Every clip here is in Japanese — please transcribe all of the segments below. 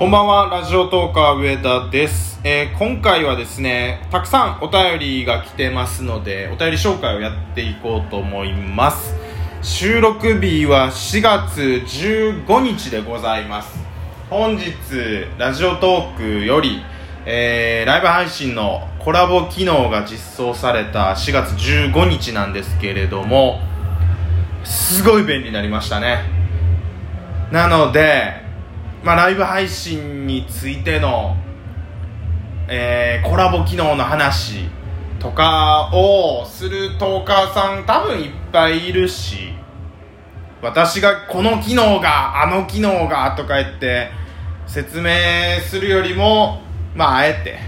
こんばんは、ラジオトーカー上田です、えー今回はですね、たくさんお便りが来てますので、お便り紹介をやっていこうと思います。収録日は4月15日でございます。本日、ラジオトークより、えーライブ配信のコラボ機能が実装された4月15日なんですけれども、すごい便利になりましたね。なので、まあ、ライブ配信についての、えーコラボ機能の話とかをするトーカーさん多分いっぱいいるし私がこの機能があの機能がとか言って説明するよりもまああえて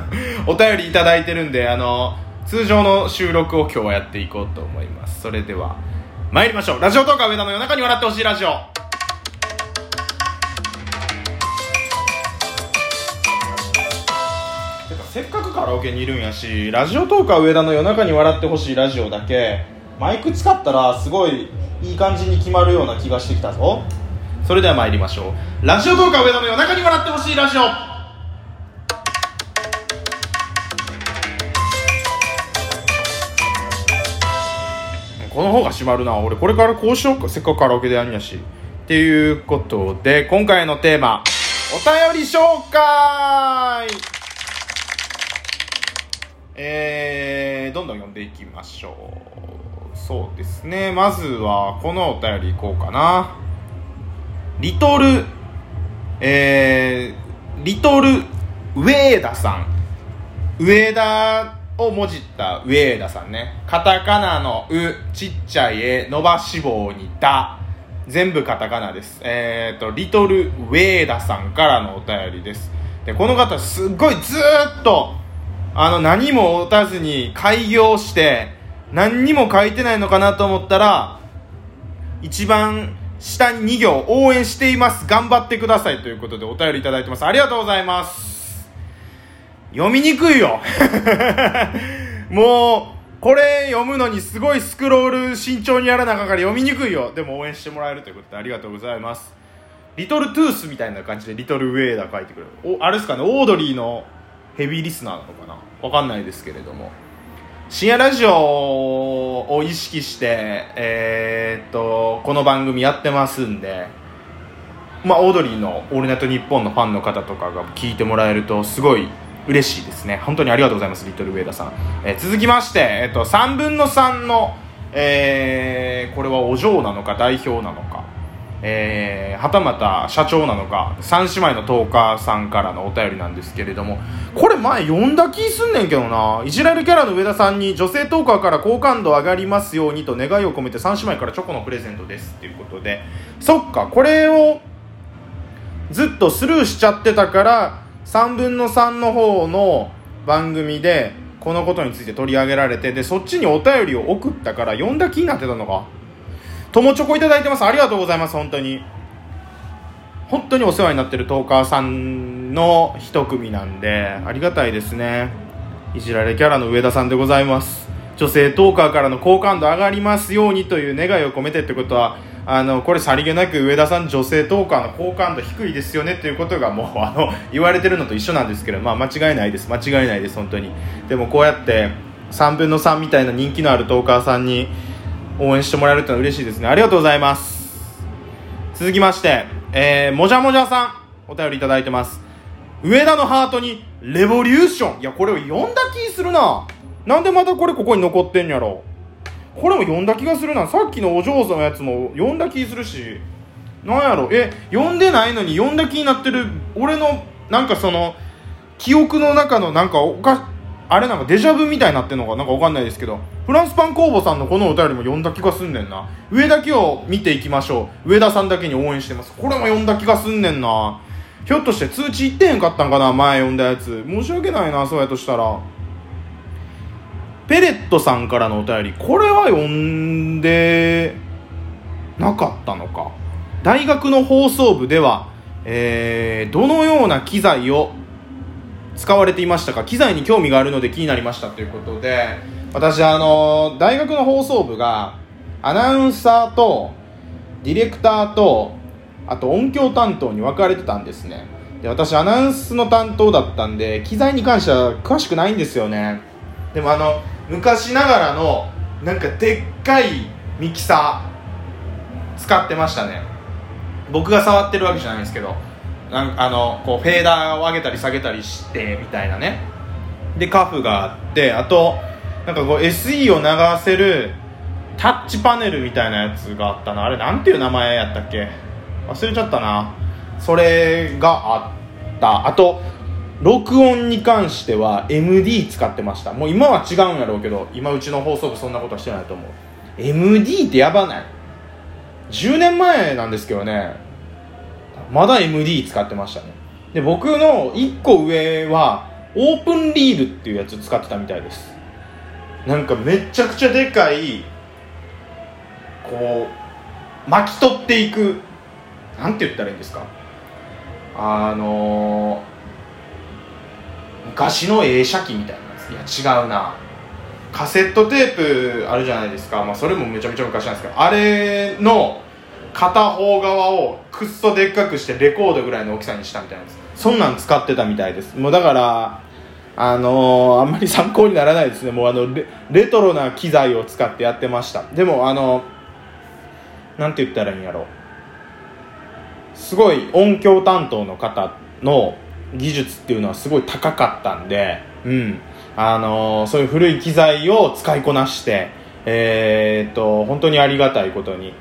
お便りいただいてるんであの通常の収録を今日はやっていこうと思います。それでは参りましょう。ラジオトーカー上田の夜中に笑ってほしいラジオ。カラオケにいるんやしラジオトーカー上田の夜中に笑ってほしいラジオだけ。マイク使ったらすごいいい感じに決まるような気がしてきたぞ。それでは参りましょう。ラジオトーカー上田の夜中に笑ってほしいラジオ。この方が締まるな。俺これからこうしようか。せっかくカラオケでやるんやし。っていうことで今回のテーマお便り紹介。えー、どんどん読んでいきましょう。そうですね。まずはこのお便りいこうかな。リトルえー、リトルウェーダさん。上田をもじった上田さんね。カタカナの「う」ちっちゃい「え」伸ばし棒に「だ」全部カタカナです。えっ、とリトルウェーダさんからのお便りです。でこの方すっごいずっとあの何も打たずに開業して何にも書いてないのかなと思ったら一番下に2行応援しています。頑張ってください。ということでお便りいただいてます。ありがとうございます。読みにくいよ。もうこれ読むのにすごいスクロール慎重にやらなあかんから読みにくいよ。でも応援してもらえるということでありがとうございます。リトルトゥースみたいな感じでリトルウェーダー書いてくる。おあれですかねオードリーのヘビーリスナーなのかな？わかんないですけれども。深夜ラジオを意識してえーっとこの番組やってますんでまあオードリーの「オールナイトニッポン」のファンの方とかが聞いてもらえるとすごい嬉しいですね。本当にありがとうございますリトルウェーダさん、えー続きまして、えっと3分の3の、えーこれはお嬢なのか代表なのか。えーはたまた社長なのか三姉妹のトーカーさんからのお便りなんですけれどもこれ前読んだ気すんねんけどな。いじられキャラの上田さんに女性トーカーから好感度上がりますようにと願いを込めて三姉妹からチョコのプレゼントですっていうことで。そっかこれをずっとスルーしちゃってたから3分の3の方の番組でこのことについて取り上げられてでそっちにお便りを送ったから読んだ気になってたのか。友チョコいただいてます。ありがとうございます。本当に。本当にお世話になってるトーカーさんの一組なんでありがたいですね。いじられキャラの上田さんでございます。女性トーカーからの好感度上がりますようにという願いを込めてってことはあのこれさりげなく上田さん女性トーカーの好感度低いですよねっていうことがもうあの言われてるのと一緒なんですけどまあ間違いないです。間違いないです。本当に。でもこうやって3分の3みたいな人気のあるトーカーさんに応援してもらえるってのは嬉しいですね。ありがとうございます。続きまして、えー、もじゃもじゃさんお便りいただいてます。上田のハートにレボリューション。いやこれを読んだ気するな。なんでまたこれここに残ってんやろ。これも読んだ気がするな。さっきのお嬢さんのやつも読んだ気するし。なんやろ。え読んでないのに読んだ気になってる俺のなんかその記憶の中のなんかおかあれなんかデジャブみたいになってんのかなんかわかんないですけどフランスパン工房さんのこのお便りも読んだ気がすんねんな。上だけを見ていきましょう。上田さんだけに応援してます。これも読んだ気がすんねんな。ひょっとして通知いってへんかったんかな前読んだやつ。申し訳ないなそうやとしたら。ペレットさんからのお便り。これは読んでなかったのか。大学の放送部では、えーどのような機材を使われていましたか？機材に興味があるので気になりましたということで私あの大学の放送部がアナウンサーとディレクターとあと音響担当に分かれてたんですね。で私アナウンスの担当だったんで機材に関しては詳しくないんですよね。でもあの昔ながらのなんかでっかいミキサー使ってましたね。僕が触ってるわけじゃないんですけど。なんあのこうフェーダーを上げたり下げたりしてみたいなね。でカフがあってあとなんかこう SE を流せるタッチパネルみたいなやつがあったな。あれなんていう名前やったっけ？忘れちゃったな。それがあった。あと録音に関しては MD 使ってました。もう今は違うんやろうけど今うちの放送部そんなことはしてないと思う。MD ってやばない？10年前なんですけどね。まだ MD 使ってましたね。で僕の1個上はオープンリールっていうやつ使ってたみたいです。なんかめちゃくちゃでかいこう巻き取っていくなんて言ったらいいんですか？あのー、昔の映写機みたいなやつ。いや違うな。カセットテープあるじゃないですか、まあ、それもめちゃめちゃ昔なんですけどあれの片方側をくっそでっかくしてレコードぐらいの大きさにしたみたいなそんなん使ってたみたいです。もうだからあのー、あんまり参考にならないですね。もうあのレレトロな機材を使ってやってました。でもあのなんて言ったらいいんやろ。すごい音響担当の方の技術っていうのはすごい高かったんでうん。あのー、そういう古い機材を使いこなしてえー、っと本当にありがたいことに、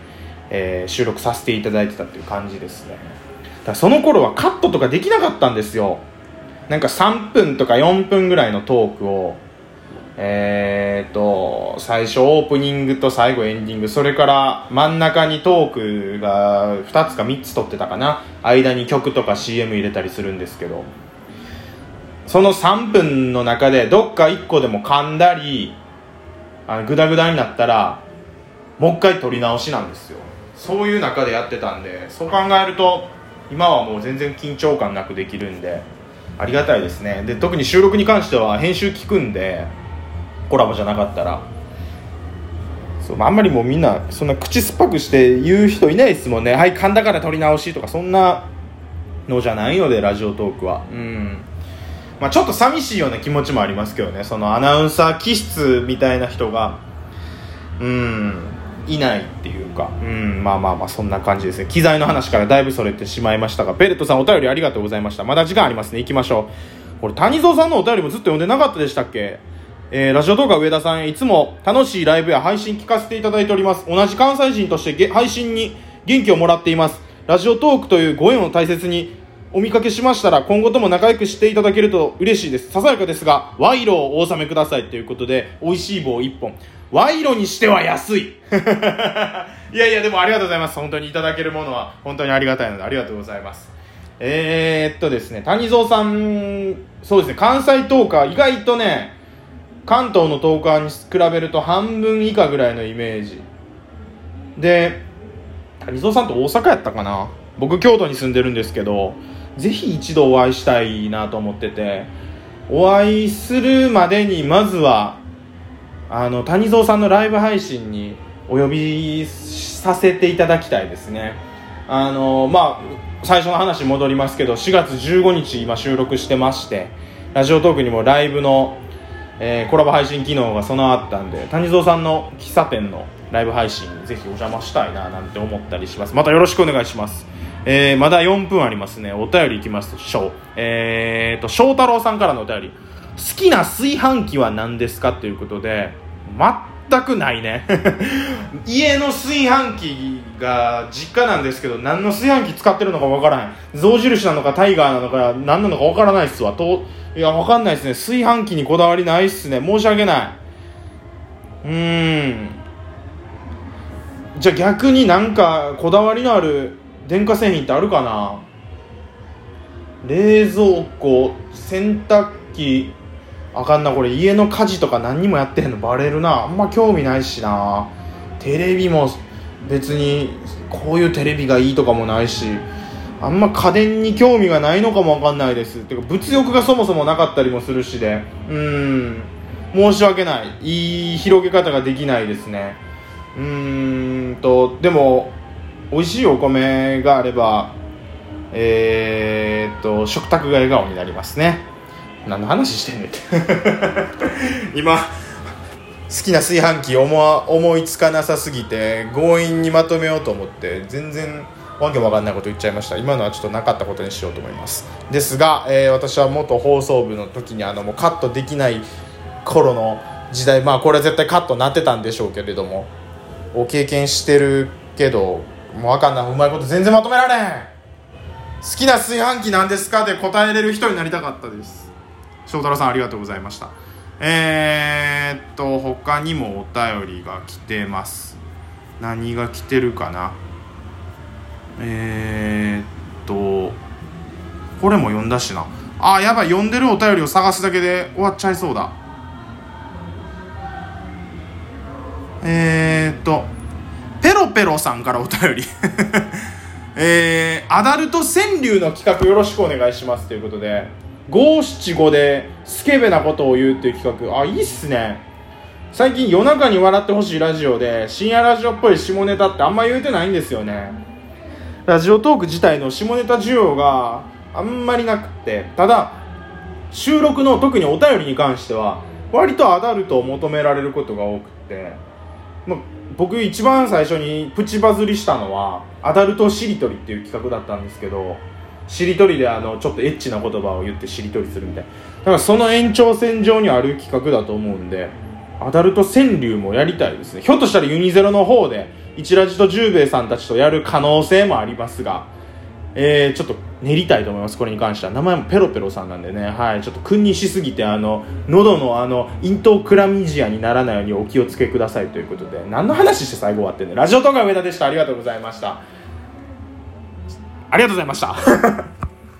えー、収録させていただいてたっていう感じですね。だその頃はカットとかできなかったんですよ。なんか3分とか4分ぐらいのトークを。えー、と最初オープニングと最後エンディング。それから真ん中にトークが2つか3つ撮ってたかな。間に曲とか CM 入れたりするんですけど。その3分の中でどっか1個でも噛んだりあのグダグダになったらもう一回撮り直しなんですよ。そういう中でやってたんでそう考えると今はもう全然緊張感なくできるんでありがたいですね。で特に収録に関しては編集聞くんでコラボじゃなかったら。そうあんまりもうみんなそんな口酸っぱくして言う人いないですもんね。はい噛んだから撮り直しとかそんなのじゃないのでラジオトークは。うん。まあちょっと寂しいような気持ちもありますけどね。そのアナウンサー気質みたいな人が。うん。いないっていうか。うん。まあまあまあそんな感じですね。機材の話からだいぶそれてしまいましたがペレットさんお便りありがとうございました。まだ時間ありますね行きましょう。これ谷蔵さんのお便りもずっと読んでなかったでしたっけ？えー、ラジオ動画上田さん、いつも楽しいライブや配信聞かせていただいております。同じ関西人として配信に元気をもらっています。ラジオトークというご縁を大切にお見かけしましたら、今後とも仲良くしていただけると嬉しいです。ささやかですが、賄賂をお納めくださいということで、美味しい棒1本。賄賂にしては安い いやいや、でもありがとうございます。本当にいただけるものは本当にありがたいので、ありがとうございます。えー、っとですね、谷蔵さん、そうですね、関西トーカー、意外とね、関東のトーカーに比べると半分以下ぐらいのイメージで谷蔵さんと大阪やったかな？僕京都に住んでるんですけどぜひ一度お会いしたいなと思っててお会いするまでにまずはあの谷蔵さんのライブ配信にお呼びさせていただきたいですね。あのまあ最初の話戻りますけど4月15日今収録してましてラジオトークにもライブのえー、コラボ配信機能が備わったんで谷蔵さんの喫茶店のライブ配信にぜひお邪魔したいななんて思ったりします。またよろしくお願いします。えー、まだ4分ありますねお便りいきますしょうえーと翔太郎さんからのお便り好きな炊飯器は何ですか？ということで全くないね 家の炊飯器が実家なんですけど何の炊飯器使ってるのかわからない象印なのかタイガーなのか何なのかわからないっすわといや、わかんないですね。炊飯器にこだわりないっすね。申し訳ない。うーん。じゃあ逆になんかこだわりのある電化製品ってあるかな？冷蔵庫、洗濯機、あかんな、これ。家の家事とか何にもやってへんの。バレるな。あんま興味ないしな。テレビも別にこういうテレビがいいとかもないし。あんま家電に興味がないのかもわかんないです。てか物欲がそもそもなかったりもするしで。うん。申し訳ない。いい広げ方ができないですね。うーんとでも美味しいお米があればえー、っと食卓が笑顔になりますね。何の話してんねんって。今好きな炊飯器思思いつかなさすぎて強引にまとめようと思って全然わけわかんないこと言っちゃいました。今のはちょっとなかったことにしようと思います。ですが、えー、私は元放送部の時にあのもうカットできない頃の時代まあこれは絶対カットなってたんでしょうけれどもを経験してるけどもうわかんなうまいこと全然まとめられん。好きな炊飯器なんですかで答えれる人になりたかったです。翔太郎さんありがとうございました。えー、っと他にもお便りが来てます。何が来てるかな？えー、っとこれも読んだしな。あやばい読んでるお便りを探すだけで終わっちゃいそうだ。えー、っとペロさんからお便り。えー、アダルト川柳の企画よろしくお願いしますということで五七五でスケベなことを言うっていう企画。あいいっすね。最近夜中に笑ってほしいラジオで深夜ラジオっぽい下ネタってあんま言うてないんですよね。ラジオトーク自体の下ネタ需要があんまりなくって。ただ収録の特にお便りに関しては割とアダルトを求められることが多くって。まあ、僕一番最初にプチバズりしたのはアダルトしりとりっていう企画だったんですけどしりとりであのちょっとエッチな言葉を言ってしりとりするみたいだからその延長線上にある企画だと思うんでアダルト川柳もやりたいですね。ひょっとしたらユニゼロの方で一ラジと十兵衛さんたちとやる可能性もありますがえー、ちょっと練りたいと思いますこれに関しては。名前もペロペロさんなんでね。はい。ちょっと君にしすぎてあの喉のあの咽頭クラミジアにならないようにお気をつけくださいということで。何の話して最後終わってんねラジオトーク上田でした。ありがとうございました。ありがとうございました。